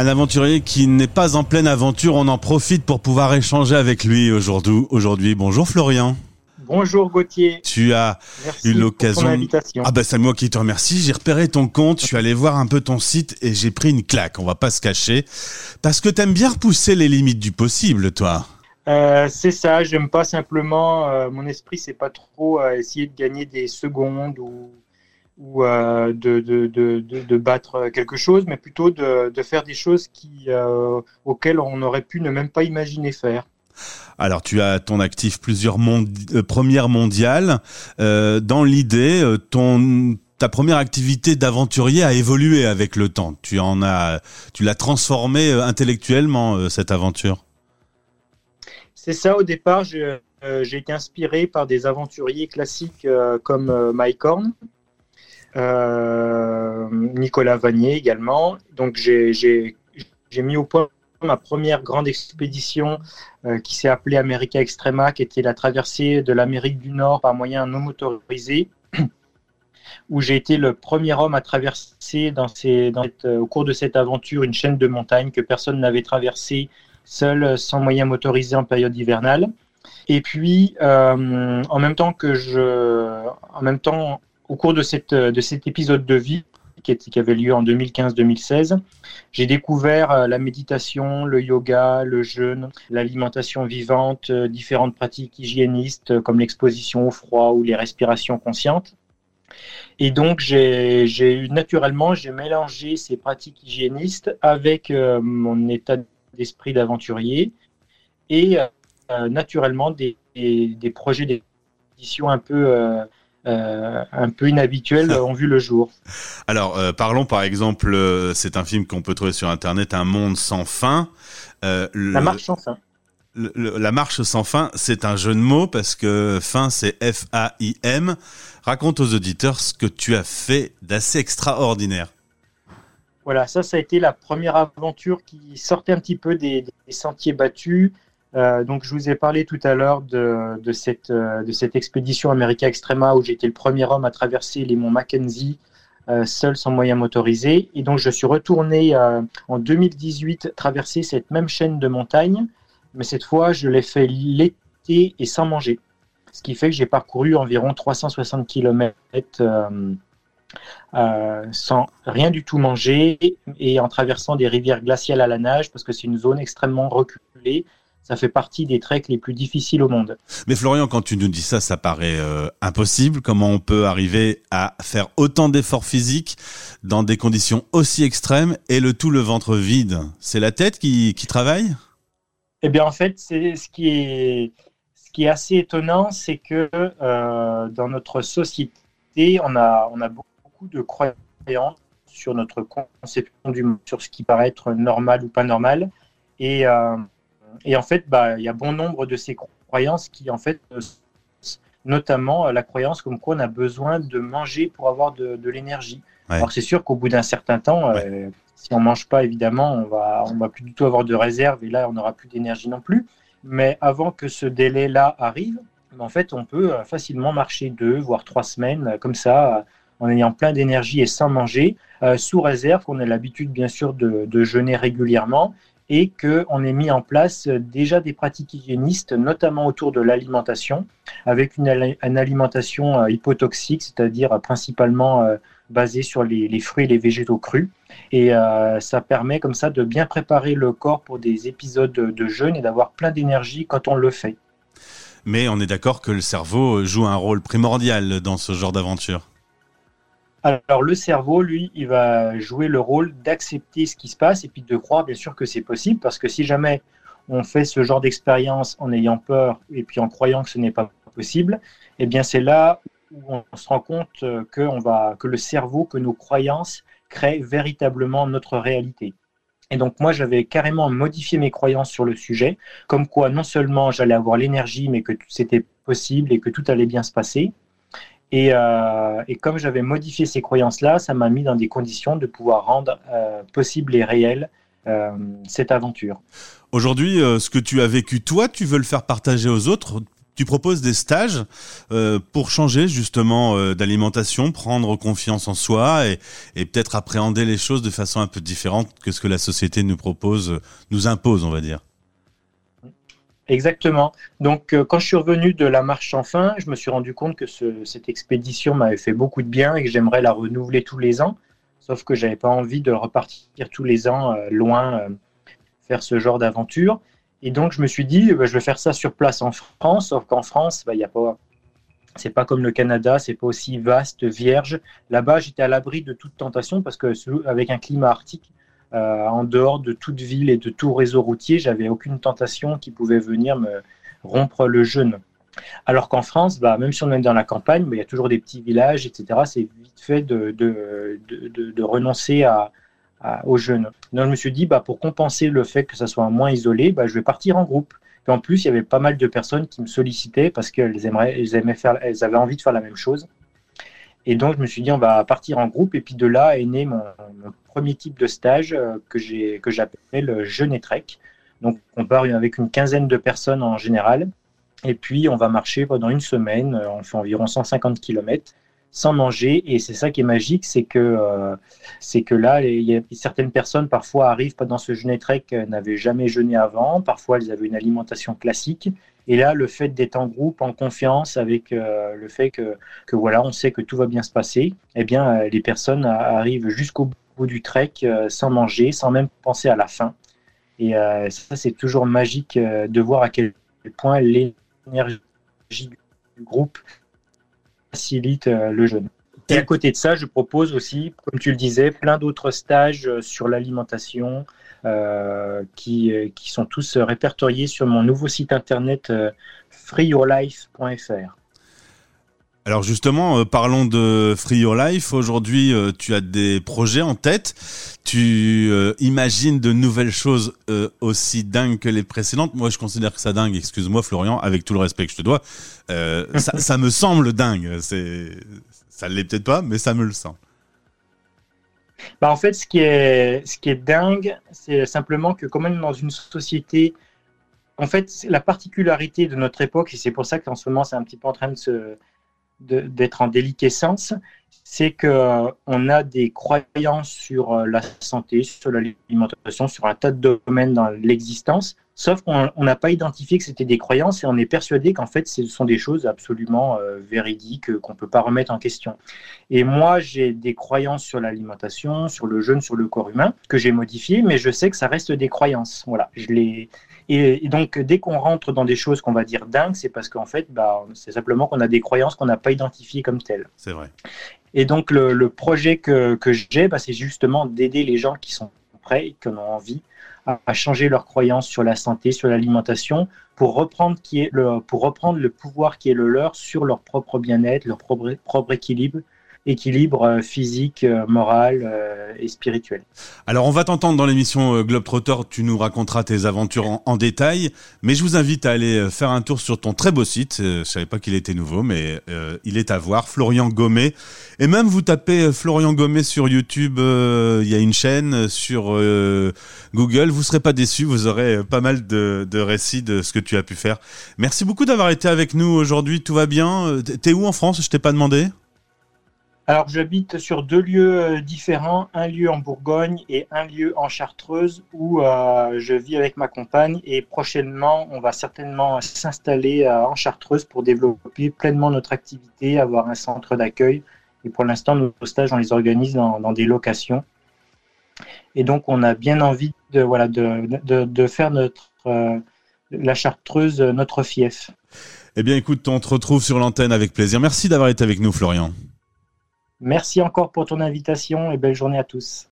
Un aventurier qui n'est pas en pleine aventure, on en profite pour pouvoir échanger avec lui aujourd'hui. Aujourd'hui, bonjour Florian. Bonjour Gauthier. Tu as eu l'occasion. Ah ben c'est moi qui te remercie. J'ai repéré ton compte, je suis allé voir un peu ton site et j'ai pris une claque. On va pas se cacher parce que t'aimes bien repousser les limites du possible, toi. Euh, c'est ça. J'aime pas simplement. Euh, mon esprit, c'est pas trop euh, essayer de gagner des secondes ou ou de, de, de, de, battre quelque chose, mais plutôt de, faire des choses qui, auxquelles on n'aurait pu ne même pas imaginer faire. Alors, tu as ton actif plusieurs euh, premières mondiales. Euh, dans l'idée, euh, ton ta première activité d'aventurier a évolué avec le temps. Tu en as, tu l'as transformé intellectuellement cette aventure. C'est ça. Au départ, j'ai été inspiré par des aventuriers classiques comme Mike Horn, Nicolas Vanier également. Donc j'ai mis au point ma première grande expédition euh, qui s'est appelée America Extrema, qui était la traversée de l'Amérique du Nord par moyen non motorisé, où j'ai été le premier homme à traverser dans ces, dans euh, au cours de cette aventure une chaîne de montagnes que personne n'avait traversée seul, sans moyen motorisé en période hivernale. Et puis, euh, en même temps que je, en même temps, au cours de, cette, de cet épisode de vie, qui, avait lieu en 2015-2016. J'ai découvert euh, la méditation, le yoga, le jeûne, l'alimentation vivante, euh, différentes pratiques hygiénistes euh, comme l'exposition au froid ou les respirations conscientes. Et donc, j'ai naturellement, j'ai mélangé ces pratiques hygiénistes avec mon état d'esprit d'aventurier et naturellement des, des, projets d'édition un peu euh, un peu inhabituels ont vu le jour. Alors, euh, parlons par exemple, euh, c'est un film qu'on peut trouver sur Internet, Un monde sans fin. la marche sans fin. la marche sans fin, c'est un jeu de mots parce que fin, c'est F-A-I-M. Raconte aux auditeurs ce que tu as fait d'assez extraordinaire. Voilà, ça, ça a été la première aventure qui sortait un petit peu des sentiers battus, euh, donc, je vous ai parlé tout à l'heure de, de, cette, euh, de cette expédition America Extrema où été le premier homme à traverser les monts Mackenzie euh, seul sans moyen motorisé. Et donc, je suis retourné en 2018 traverser cette même chaîne de montagnes, mais cette fois, je l'ai fait l'été et sans manger. Ce qui fait que j'ai parcouru environ 360 km sans rien du tout manger et en traversant des rivières glaciales à la nage parce que c'est une zone extrêmement reculée ça fait partie des treks les plus difficiles au monde. Mais Florian, quand tu nous dis ça, ça paraît euh, impossible. Comment on peut arriver à faire autant d'efforts physiques dans des conditions aussi extrêmes et le tout le ventre vide? C'est la tête qui, travaille? Eh bien, en fait, c'est ce qui est ce qui est assez étonnant, c'est que euh, dans notre société, on a on a beaucoup de croyances sur notre conception du monde, sur ce qui paraît être normal ou pas normal, et euh, et en fait, bah, il y a bon nombre de ces croyances qui, en fait, notamment euh, la croyance comme quoi on a besoin de manger pour avoir de, l'énergie. Alors c'est sûr qu'au bout d'un certain temps, euh, si on mange pas, évidemment, on va, on va plus du tout avoir de réserve et là, on n'aura plus d'énergie non plus. Mais avant que ce délai-là arrive, en fait, on peut euh, facilement marcher deux, voire trois semaines comme ça, en ayant plein d'énergie et sans manger, sous réserve qu'on ait l'habitude, bien sûr, de, de jeûner régulièrement et qu'on ait mis en place déjà des pratiques hygiénistes, notamment autour de l'alimentation, avec une, alimentation euh, hypotoxique, c'est-à-dire principalement euh, basée sur les, fruits et les végétaux crus. Et euh, ça permet comme ça de bien préparer le corps pour des épisodes de jeûne et d'avoir plein d'énergie quand on le fait. Mais on est d'accord que le cerveau joue un rôle primordial dans ce genre d'aventure. Alors le cerveau, lui, il va jouer le rôle d'accepter ce qui se passe et puis de croire bien sûr que c'est possible parce que si jamais on fait ce genre d'expérience en ayant peur et puis en croyant que ce n'est pas possible, eh bien c'est là où on se rend compte que, on va, que le cerveau, que nos croyances créent véritablement notre réalité. Et donc moi, j'avais carrément modifié mes croyances sur le sujet, comme quoi non seulement j'allais avoir l'énergie, mais que c'était possible et que tout allait bien se passer. Euh, et, comme j'avais modifié ces croyances-là, ça m'a mis dans des conditions de pouvoir rendre euh, possible et réel euh, cette aventure. Aujourd'hui, ce que tu as vécu toi, tu veux le faire partager aux autres? Tu proposes des stages pour changer justement d'alimentation, prendre confiance en soi et, et peut-être appréhender les choses de façon un peu différente que ce que la société nous propose, nous impose, on va dire. Exactement. Donc, euh, quand je suis revenu de la marche sans fin, je me suis rendu compte que cette expédition m'avait fait beaucoup de bien et que j'aimerais la renouveler tous les ans. Sauf que j'avais pas envie de repartir tous les ans euh, loin, euh, faire ce genre d'aventure. Et donc, je me suis dit, bah, je vais faire ça sur place en France. Sauf qu'en France, bah, y a pas, c'est pas comme le Canada, c'est pas aussi vaste, vierge. Là-bas, j'étais à l'abri de toute tentation parce que avec un climat arctique, euh, en dehors de toute ville et de tout réseau routier, j'avais aucune tentation qui pouvait venir me rompre le jeûne. Alors qu'en France, bah, même si on est dans la campagne, bah, il y a toujours des petits villages, etc. C'est vite fait de, renoncer au jeûne. Donc je me suis dit, bah, pour compenser le fait que ça soit moins isolé, bah, je vais partir en groupe. Et en plus, il y avait pas mal de personnes qui me sollicitaient parce qu'elles elles aimaient faire, elles avaient envie de faire la même chose. Et donc, je me suis dit, on va partir en groupe. Et puis de là est né mon, premier type de stage euh, que j'appelle jeûne et trek. Donc, on part avec une quinzaine de personnes en général. Et puis, on va marcher pendant une semaine. Euh, on fait environ 150 km sans manger. Et c'est ça qui est magique, c'est que, euh, que là, certaines personnes parfois arrivent pendant ce jeûne trek, n'avaient jamais jeûné avant. Parfois, elles avaient une alimentation classique. Et là, le fait d'être en groupe, en confiance, avec euh, le fait que, que, voilà, on sait que tout va bien se passer, eh bien, euh, les personnes arrivent jusqu'au bout du trek euh, sans manger, sans même penser à la faim. Et ça, c'est toujours magique de voir à quel point l'énergie du groupe facilite le jeûne. Et à côté de ça, je propose aussi, comme tu le disais, plein d'autres stages sur l'alimentation, euh, qui, euh, qui, sont tous répertoriés sur mon nouveau site internet euh, freeyourlife.fr. Alors justement, parlons de Free Your Life. Aujourd'hui, tu as des projets en tête. Tu imagines de nouvelles choses aussi dingues que les précédentes. Moi, je considère que ça dingue. Excuse-moi, Florian, avec tout le respect que je te dois. ça, ça, me semble dingue. C'est, ça l'est peut-être pas, mais ça me le semble. Bah, en fait, ce qui est, ce qui est dingue, c'est simplement que quand même dans une société, en fait, la particularité de notre époque, et c'est pour ça qu'en ce moment c'est un petit peu en train de se, d'être en déliquescence, c'est qu'on a des croyances sur euh, la santé, sur l'alimentation, sur un tas de domaines dans l'existence, sauf qu'on n'a pas identifié que c'était des croyances et on est persuadé qu'en fait ce sont des choses absolument euh, véridiques qu'on ne peut pas remettre en question. Et moi j'ai des croyances sur l'alimentation, sur le jeûne, sur le corps humain que j'ai modifiées, mais je sais que ça reste des croyances. Voilà, je les et, donc, dès qu'on rentre dans des choses qu'on va dire dingues, c'est parce qu'en fait, bah, c'est simplement qu'on a des croyances qu'on n'a pas identifiées comme telles. C'est vrai. Et donc, le, projet que, que j'ai, bah, c'est justement d'aider les gens qui sont prêts et qui en ont envie à, changer leurs croyances sur la santé, sur l'alimentation, pour reprendre, le, pouvoir qui est le leur sur leur propre bien-être, leur propre équilibre, équilibre euh, physique, euh, moral euh, et spirituel. Alors on va t'entendre dans l'émission Globetrotter, tu nous raconteras tes aventures en, détail, mais je vous invite à aller faire un tour sur ton très beau site, je savais pas qu'il était nouveau, mais il est à voir, Florian Gommet, et même vous tapez Florian Gommet sur YouTube, il y a une chaîne sur Google, vous serez pas déçus, vous aurez pas mal de, de récits de ce que tu as pu faire. Merci beaucoup d'avoir été avec nous aujourd'hui, tout va bien. T'es où en France? Je t'ai pas demandé alors, j'habite sur deux lieux euh, différents, un lieu en Bourgogne et un lieu en Chartreuse où euh, je vis avec ma compagne et prochainement, on va certainement s'installer euh, en Chartreuse pour développer pleinement notre activité, avoir un centre d'accueil. Et pour l'instant, nos stages, on les organise dans, des locations. Et donc, on a bien envie de, voilà, de, de, faire notre, la Chartreuse notre fief. Eh bien, écoute, on te retrouve sur l'antenne avec plaisir. Merci d'avoir été avec nous, Florian. Merci encore pour ton invitation et belle journée à tous.